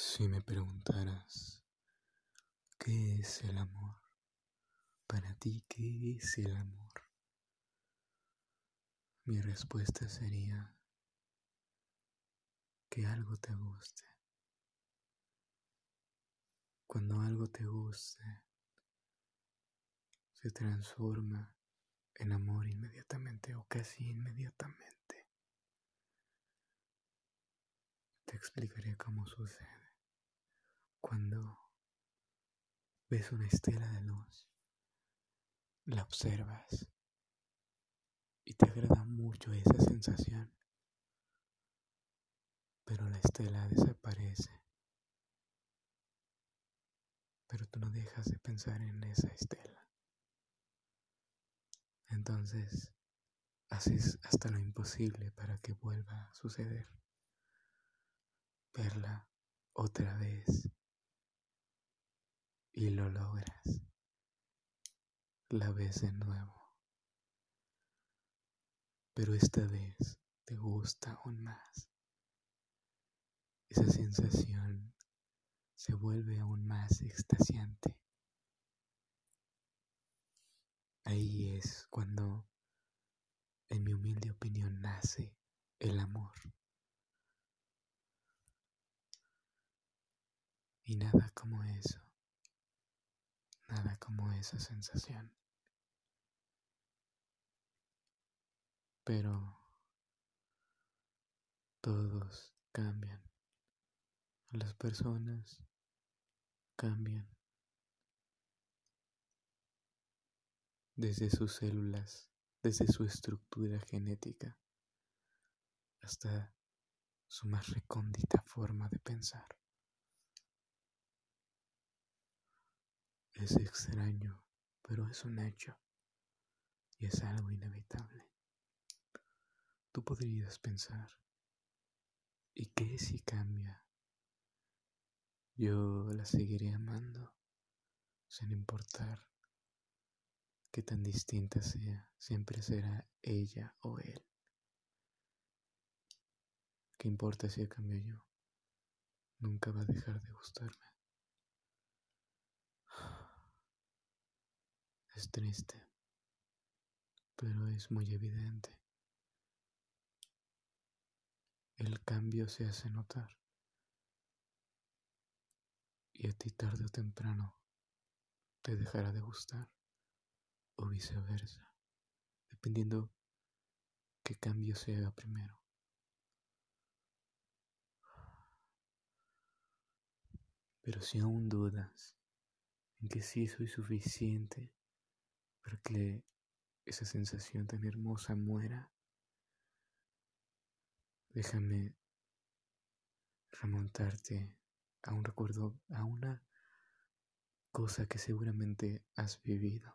Si me preguntaras qué es el amor, para ti qué es el amor, mi respuesta sería que algo te guste. Cuando algo te guste, se transforma en amor inmediatamente o casi inmediatamente. Te explicaré cómo sucede cuando ves una estela de luz, la observas y te agrada mucho esa sensación, pero la estela desaparece. Pero tú no dejas de pensar en esa estela. Entonces, haces hasta lo imposible para que vuelva a suceder. Verla otra vez y lo logras. La ves de nuevo. Pero esta vez te gusta aún más. Esa sensación se vuelve aún más extasiante. Ahí es cuando, en mi humilde opinión, nace el amor. Y nada como eso como esa sensación. Pero todos cambian. Las personas cambian. Desde sus células, desde su estructura genética, hasta su más recóndita forma de pensar. Es extraño, pero es un hecho y es algo inevitable. Tú podrías pensar, ¿y qué si cambia? Yo la seguiré amando sin importar qué tan distinta sea, siempre será ella o él. ¿Qué importa si cambio yo? Nunca va a dejar de gustarme. Es triste, pero es muy evidente. El cambio se hace notar. Y a ti tarde o temprano te dejará de gustar o viceversa, dependiendo qué cambio se haga primero. Pero si aún dudas en que sí soy suficiente para que esa sensación tan hermosa muera. Déjame remontarte a un recuerdo, a una cosa que seguramente has vivido.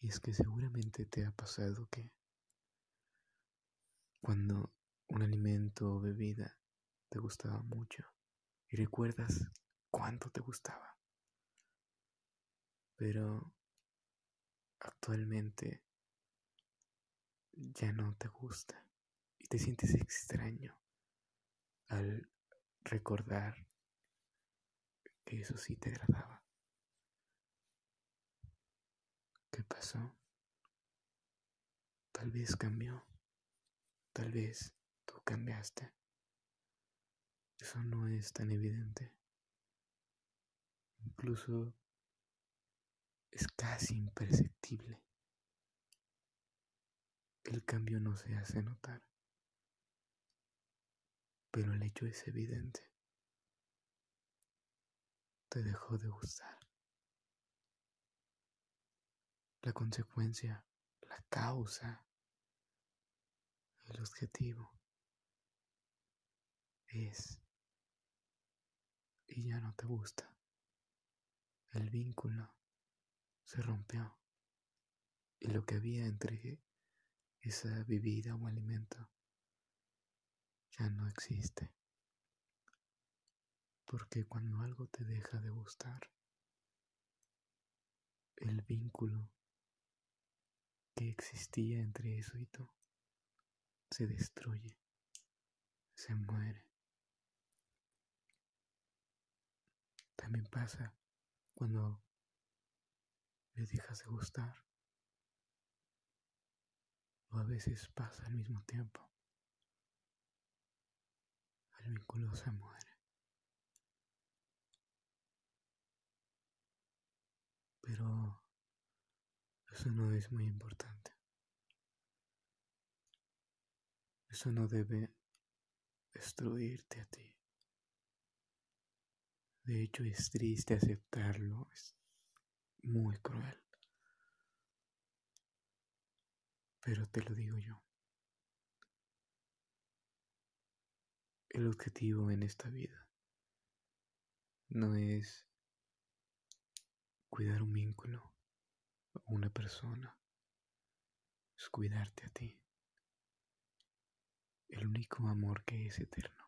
Y es que seguramente te ha pasado que cuando un alimento o bebida te gustaba mucho y recuerdas cuánto te gustaba, pero actualmente ya no te gusta y te sientes extraño al recordar que eso sí te agradaba. ¿Qué pasó? Tal vez cambió, tal vez tú cambiaste. Eso no es tan evidente. Incluso es casi imperceptible. El cambio no se hace notar, pero el hecho es evidente. Te dejó de gustar. La consecuencia, la causa, el objetivo es y ya no te gusta. El vínculo se rompió y lo que había entre esa bebida o alimento ya no existe. Porque cuando algo te deja de gustar, el vínculo que existía entre eso y tú se destruye, se muere. También pasa cuando le dejas de gustar. O a veces pasa al mismo tiempo. El vínculo se muere. Pero eso no es muy importante. Eso no debe destruirte a ti. De hecho, es triste aceptarlo, muy cruel. Pero te lo digo yo. El objetivo en esta vida no es cuidar un vínculo o una persona, es cuidarte a ti. El único amor que es eterno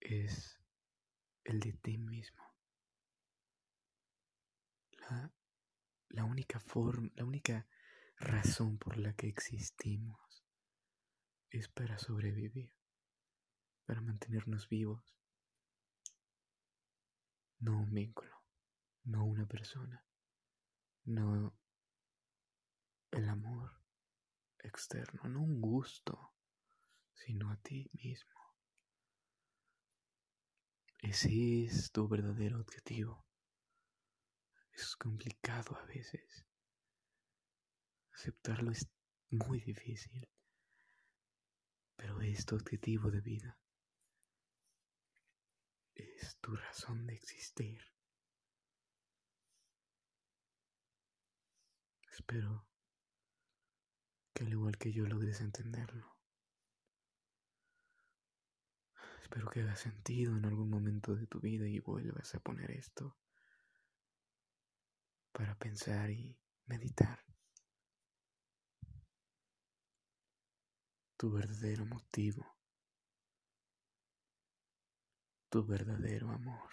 es el de ti mismo. La, la única forma, la única razón por la que existimos es para sobrevivir, para mantenernos vivos. No un vínculo, no una persona, no el amor externo, no un gusto, sino a ti mismo. Ese es tu verdadero objetivo. Es complicado a veces. Aceptarlo es muy difícil. Pero es tu objetivo de vida. Es tu razón de existir. Espero que al igual que yo logres entenderlo. Espero que haga sentido en algún momento de tu vida y vuelvas a poner esto para pensar y meditar. Tu verdadero motivo, tu verdadero amor.